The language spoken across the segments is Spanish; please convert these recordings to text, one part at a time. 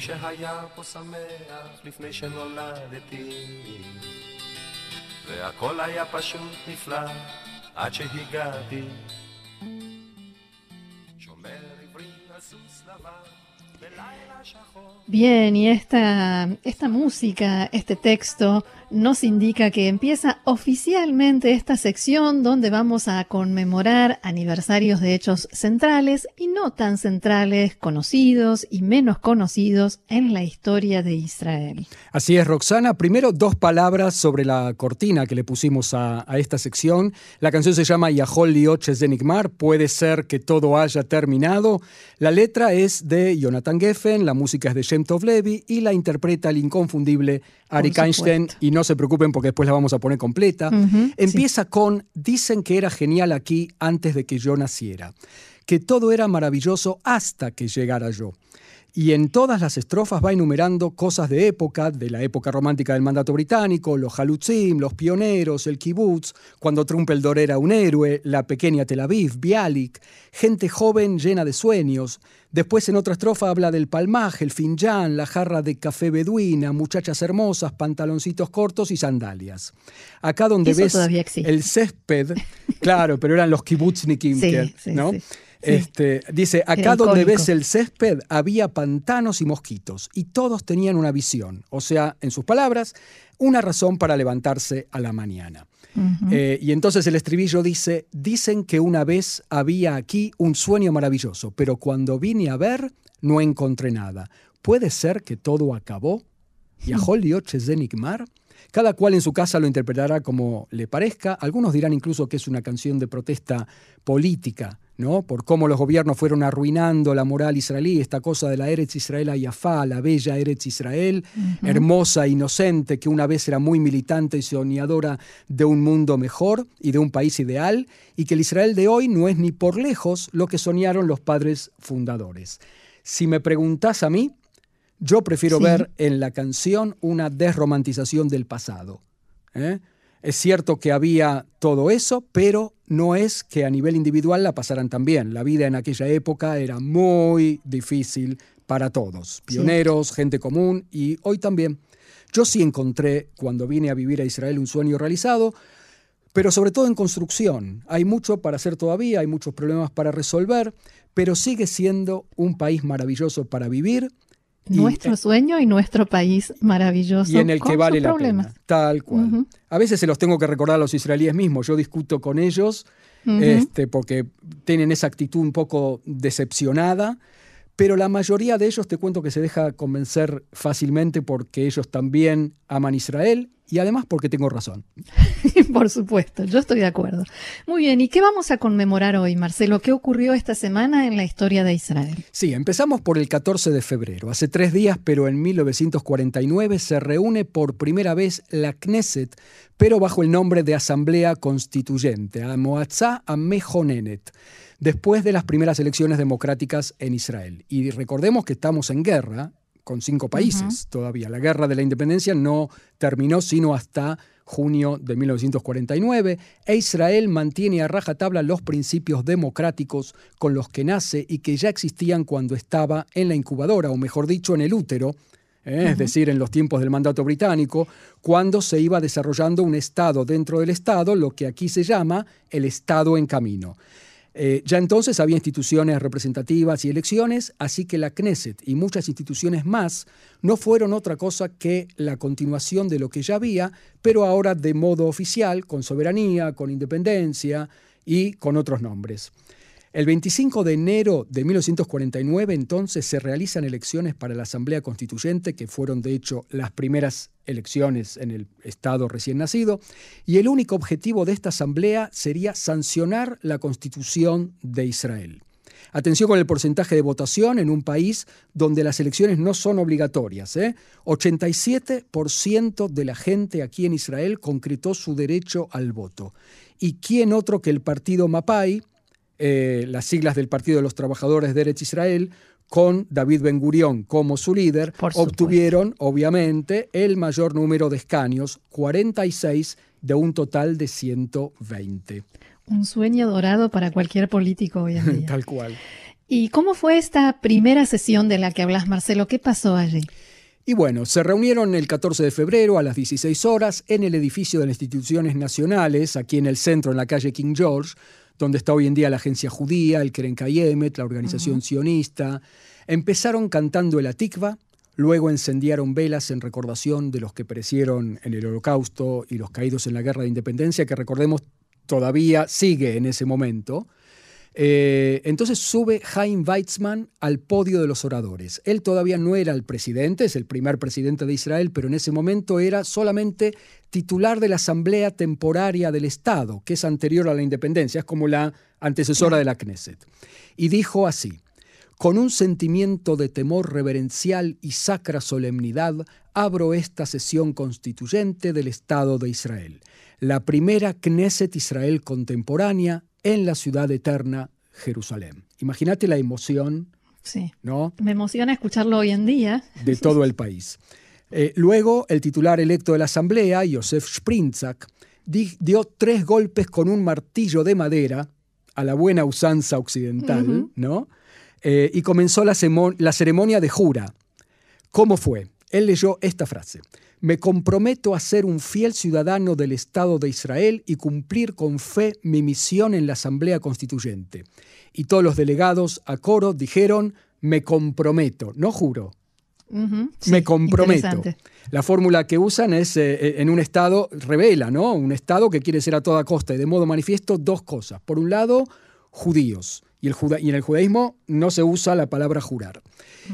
שהיה פה שמח לפני שנולדתי והכל היה פשוט נפלא עד שהגעתי שומר עברי על סוס לבן בלילה שחור Bien, y esta, esta música, este texto, nos indica que empieza oficialmente esta sección donde vamos a conmemorar aniversarios de hechos centrales y no tan centrales, conocidos y menos conocidos en la historia de Israel. Así es, Roxana. Primero, dos palabras sobre la cortina que le pusimos a, a esta sección. La canción se llama Yahol Lioches de Nigmar, puede ser que todo haya terminado. La letra es de Jonathan Geffen, la música es de Shem Tov Levi y la interpreta el inconfundible Ari Einstein. Y no se preocupen porque después la vamos a poner completa. Empieza con, dicen que era genial aquí antes de que yo naciera, que todo era maravilloso hasta que llegara yo. Y en todas las estrofas va enumerando cosas de época, de la época romántica del mandato británico, los halutzim, los pioneros, el kibutz, cuando Trumpeldor era un héroe, la pequeña Tel Aviv, Bialik, gente joven llena de sueños. Después en otra estrofa habla del palmaje, el finján, la jarra de café beduina, muchachas hermosas, pantaloncitos cortos y sandalias. Acá donde Eso ves el césped, claro, pero eran los kibutznikim, Sí, sí, ¿no? sí. Este, dice, acá donde ves el césped había pantanos y mosquitos y todos tenían una visión, o sea, en sus palabras, una razón para levantarse a la mañana. Eh, y entonces el estribillo dice, dicen que una vez había aquí un sueño maravilloso, pero cuando vine a ver no encontré nada. ¿Puede ser que todo acabó? ¿Y a de Nigmar? Cada cual en su casa lo interpretará como le parezca. Algunos dirán incluso que es una canción de protesta política, ¿no? Por cómo los gobiernos fueron arruinando la moral israelí, esta cosa de la Eretz Israel Ayafá, la bella Eretz Israel, hermosa, inocente, que una vez era muy militante y soñadora de un mundo mejor y de un país ideal, y que el Israel de hoy no es ni por lejos lo que soñaron los padres fundadores. Si me preguntás a mí, yo prefiero Sí. ver en la canción una desromantización del pasado. ¿eh? Es cierto que había todo eso, pero no es que a nivel individual la pasaran tan bien. La vida en aquella época era muy difícil para todos, pioneros, gente común y hoy también. Yo sí encontré, cuando vine a vivir a Israel, un sueño realizado, pero sobre todo en construcción. Hay mucho para hacer todavía, hay muchos problemas para resolver, pero sigue siendo un país maravilloso para vivir. Y- Nuestro sueño y nuestro país maravilloso. y en el que vale la problemas. pena. Tal cual. A veces se los tengo que recordar a los israelíes mismos. Yo discuto con ellos este, porque tienen esa actitud un poco decepcionada, pero la mayoría de ellos te cuento que se deja convencer fácilmente porque ellos también aman Israel y además porque tengo razón. Por supuesto, yo estoy de acuerdo. Muy bien, ¿y qué vamos a conmemorar hoy, Marcelo? ¿Qué ocurrió esta semana en la historia de Israel? Sí, empezamos por el 14 de febrero. Hace tres días, pero en 1949, se reúne por primera vez la Knesset, pero bajo el nombre de Asamblea Constituyente, Amoatzá Amejonenet, después de las primeras elecciones democráticas en Israel. Y recordemos que estamos en guerra con cinco países todavía. La guerra de la independencia no terminó sino hasta junio de 1949, e Israel mantiene a rajatabla los principios democráticos con los que nace y que ya existían cuando estaba en la incubadora, o mejor dicho, en el útero, ¿eh? es decir, en los tiempos del mandato británico, cuando se iba desarrollando un Estado dentro del Estado, lo que aquí se llama el Estado en camino. Eh, ya entonces había instituciones representativas y elecciones, así que la Knesset y muchas instituciones más no fueron otra cosa que la continuación de lo que ya había, pero ahora de modo oficial, con soberanía, con independencia y con otros nombres. El 25 de enero de 1949 entonces se realizan elecciones para la Asamblea Constituyente, que fueron de hecho las primeras elecciones en el Estado recién nacido, y el único objetivo de esta Asamblea sería sancionar la Constitución de Israel. Atención con el porcentaje de votación en un país donde las elecciones no son obligatorias. ¿eh? 87% de la gente aquí en Israel concretó su derecho al voto. ¿Y quién otro que el partido Mapai, eh, las siglas del Partido de los Trabajadores de Eretz Israel, con David Ben Gurión como su líder, obtuvieron, obviamente, el mayor número de escaños, 46 de un total de 120. Un sueño dorado para cualquier político hoy en día. Tal cual. ¿Y cómo fue esta primera sesión de la que hablas, Marcelo? ¿Qué pasó allí? Y bueno, se reunieron el 14 de febrero a las 16 horas en el edificio de las instituciones nacionales, aquí en el centro, en la calle King George, donde está hoy en día la agencia judía, el Keren Kayemet, la organización sionista. Empezaron cantando el Atikva, luego encendiaron velas en recordación de los que perecieron en el holocausto y los caídos en la guerra de independencia, que recordemos todavía sigue en ese momento. Eh, entonces sube Chaim Weizmann al podio de los oradores. Él todavía no era el presidente, es el primer presidente de Israel, pero en ese momento era solamente titular de la Asamblea Temporaria del Estado, que es anterior a la independencia, es como la antecesora de la Knesset. Y dijo así, con un sentimiento de temor reverencial y sacra solemnidad, abro esta sesión constituyente del Estado de Israel, la primera Knesset Israel contemporánea en la ciudad eterna Jerusalén. Imagínate la emoción, Sí. ¿no? Me emociona escucharlo hoy en día. de todo el país. Eh, luego, el titular electo de la Asamblea, Yosef Sprintzak, di- dio tres golpes con un martillo de madera, a la buena usanza occidental. ¿no? Eh, y comenzó la ceremonia de jura. ¿Cómo fue? Él leyó esta frase. Me comprometo a ser un fiel ciudadano del Estado de Israel y cumplir con fe mi misión en la Asamblea Constituyente. Y todos los delegados a coro dijeron, me comprometo, no juro, sí, me comprometo. La fórmula que usan es eh, en un Estado, revela, ¿no? Un Estado que quiere ser a toda costa y de modo manifiesto dos cosas. Por un lado, judíos. Y, el juda- y en el judaísmo no se usa la palabra jurar.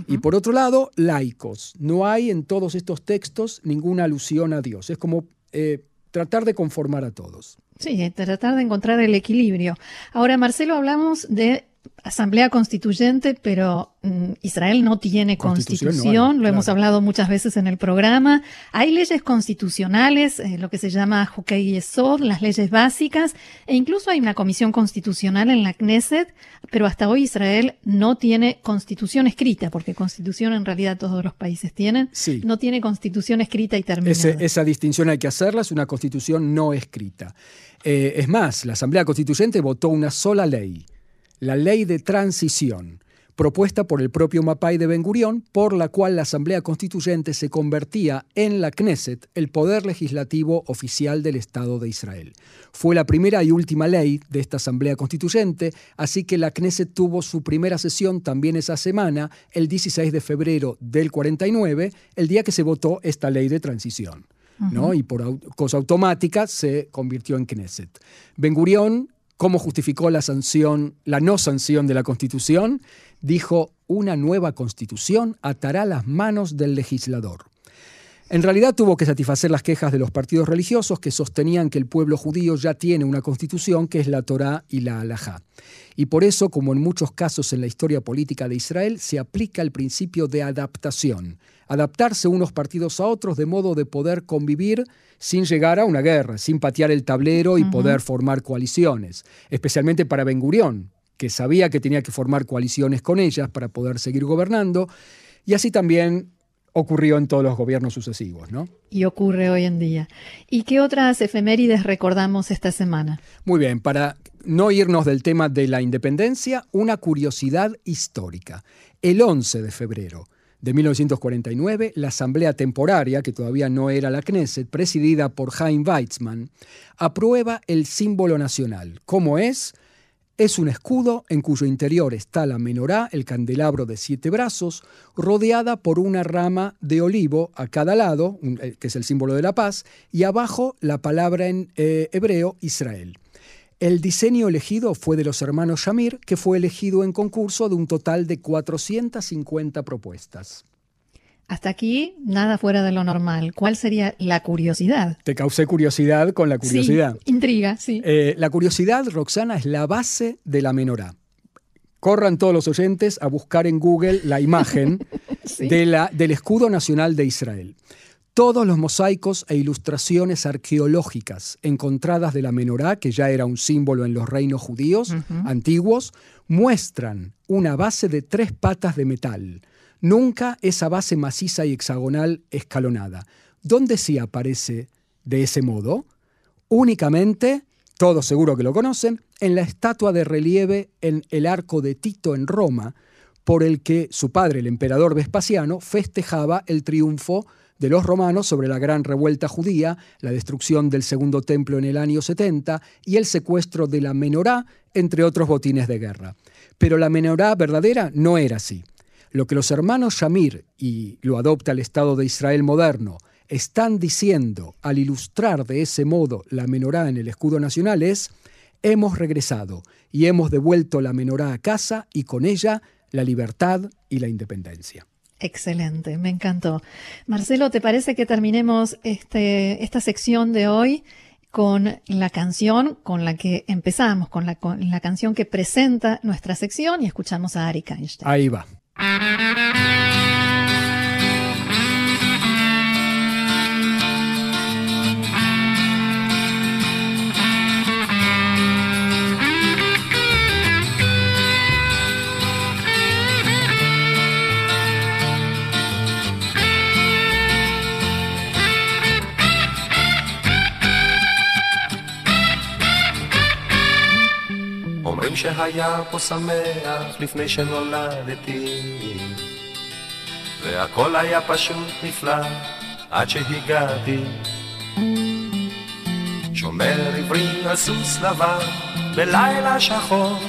Y por otro lado, laicos. No hay en todos estos textos ninguna alusión a Dios. Es como eh, tratar de conformar a todos. Sí, tratar de encontrar el equilibrio. Ahora, Marcelo, hablamos de Asamblea Constituyente, pero mm, Israel no tiene Constitución constitución, no hay, lo hemos hablado muchas veces en el programa. Hay leyes constitucionales, eh, lo que se llama Hukei Yesod, las leyes básicas, e incluso hay una comisión constitucional en la Knesset, pero hasta hoy Israel no tiene constitución escrita, porque constitución en realidad todos los países tienen, Sí. no tiene constitución escrita y terminada. Ese- esa distinción hay que hacerla, es una constitución no escrita. Eh, es más, la Asamblea Constituyente votó una sola ley, la ley de transición, propuesta por el propio Mapai de Ben Gurión, por la cual la Asamblea Constituyente se convertía en la Knesset, el poder legislativo oficial del Estado de Israel. Fue la primera y última ley de esta Asamblea Constituyente, así que la Knesset tuvo su primera sesión también esa semana, el 16 de febrero del 49, el día que se votó esta ley de transición. ¿no? Y por cosa automática se convirtió en Knesset. Ben Gurión, ¿cómo justificó la sanción, la no sanción de la Constitución? Dijo, una nueva Constitución atará las manos del legislador. En realidad tuvo que satisfacer las quejas de los partidos religiosos que sostenían que el pueblo judío ya tiene una constitución que es la Torá y la Halajá. Y por eso, como en muchos casos en la historia política de Israel, se aplica el principio de adaptación. Adaptarse unos partidos a otros de modo de poder convivir sin llegar a una guerra, sin patear el tablero y poder formar coaliciones. Especialmente para Ben Gurión, que sabía que tenía que formar coaliciones con ellas para poder seguir gobernando. Y así también ocurrió en todos los gobiernos sucesivos, ¿no? Y ocurre hoy en día. ¿Y qué otras efemérides recordamos esta semana? Muy bien, para no irnos del tema de la independencia, una curiosidad histórica. El 11 de febrero de 1949, la Asamblea Temporaria, que todavía no era la Knesset, presidida por Chaim Weizmann, aprueba el símbolo nacional. ¿Cómo es? Es un escudo en cuyo interior está la menorá, el candelabro de siete brazos, rodeada por una rama de olivo a cada lado, eh, que es el símbolo de la paz, y abajo la palabra en eh, hebreo Israel. El diseño elegido fue de los hermanos Shamir, que fue elegido en concurso de un total de 450 propuestas. Hasta aquí, nada fuera de lo normal. ¿Cuál sería la curiosidad? Te causé curiosidad con la curiosidad. Sí, intriga, sí. Eh, la curiosidad, Roxana, es la base de la menorá. Corran todos los oyentes a buscar en Google la imagen Sí. de la- del escudo nacional de Israel. Todos los mosaicos e ilustraciones arqueológicas encontradas de la menorá, que ya era un símbolo en los reinos judíos antiguos, muestran una base de tres patas de metal. Nunca esa base maciza y hexagonal escalonada. ¿Dónde sí aparece de ese modo? Únicamente, todos seguro que lo conocen, en la estatua de relieve en el arco de Tito en Roma, por el que su padre, el emperador Vespasiano, festejaba el triunfo de los romanos sobre la gran revuelta judía, la destrucción del segundo templo en el año 70 y el secuestro de la menorá, entre otros botines de guerra. Pero la menorá verdadera no era así. Lo que los hermanos Shamir, y lo adopta el Estado de Israel moderno, están diciendo al ilustrar de ese modo la menorá en el escudo nacional es, hemos regresado y hemos devuelto la menorá a casa y con ella la libertad y la independencia. Excelente, me encantó. Marcelo, ¿te parece que terminemos este, esta sección de hoy con la canción con la que empezamos, con la, con la canción que presenta nuestra sección y escuchamos a Ari Einstein? Ahí va. Thank you. שהיה פה שמח לפני שנולדתי. והכל היה פשוט נפלא עד שהגעתי. שומר עברי על סוס לבן בלילה שחור.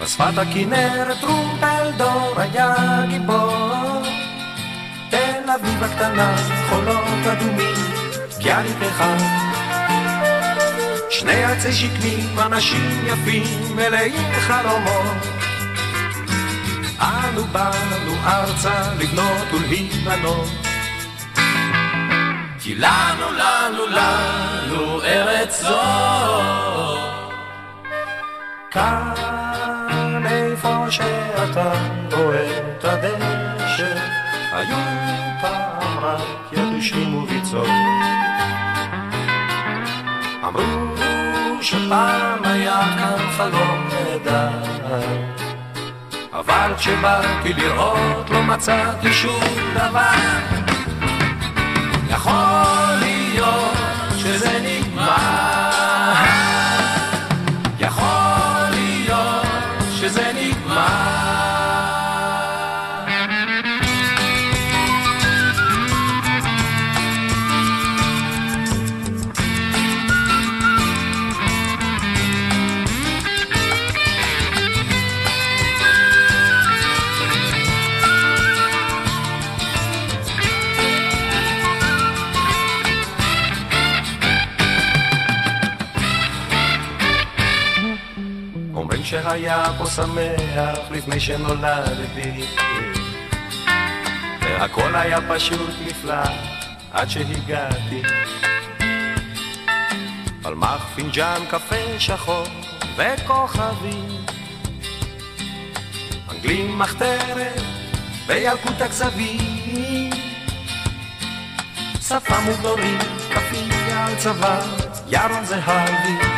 בשפת הכנרת טרומפלדור היה גיבור. תל אביב הקטנה חולות אדומים ביאליק אחד שני עצי שקמים, אנשים יפים, מלאים חלומות. אנו באנו ארצה לבנות ולהיבנות. כי לנו, לנו, לנו ארץ זו. כאן איפה שאתה רואה את הדשא, היו פעם רק יתושים וביצות. אמרו שפעם היה כאן חלום נהדר. אבל כשבאתי לראות לא מצאתי שום דבר. יכול שהיה פה שמח לפני שנולדתי. והכל היה פשוט נפלא עד שהגעתי. פלמח פינג'אן קפה שחור וכוכבים. אנגלים מחתרת וילקוט הכזבים. שפה מוגדורים, כפייה על צוואר, ירון זהבי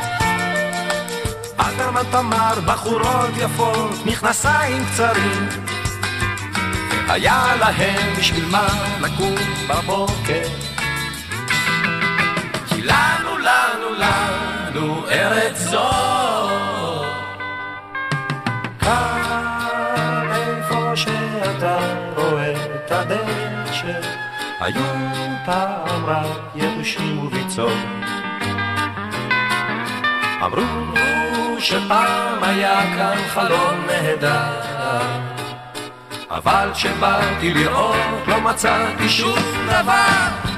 אלתרמן תמר, בחורות יפות, מכנסיים קצרים. היה להם בשביל מה לקום בבוקר. כי לנו, לנו, לנו ארץ זו. כאן איפה שאתה רואה את הדשא, היו פעם רק יבושים וביצות. אמרו שפעם היה כאן חלום נהדר. אבל כשבאתי לראות לא מצאתי שום דבר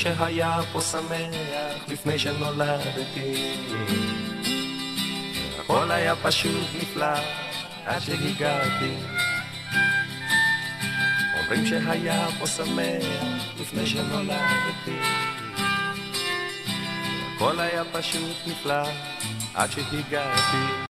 שהיה פה שמח לפני שנולדתי. הכל היה פשוט נפלא עד שהגעתי. אומרים שהיה פה שמח לפני שנולדתי. הכל היה פשוט נפלא עד שהגעתי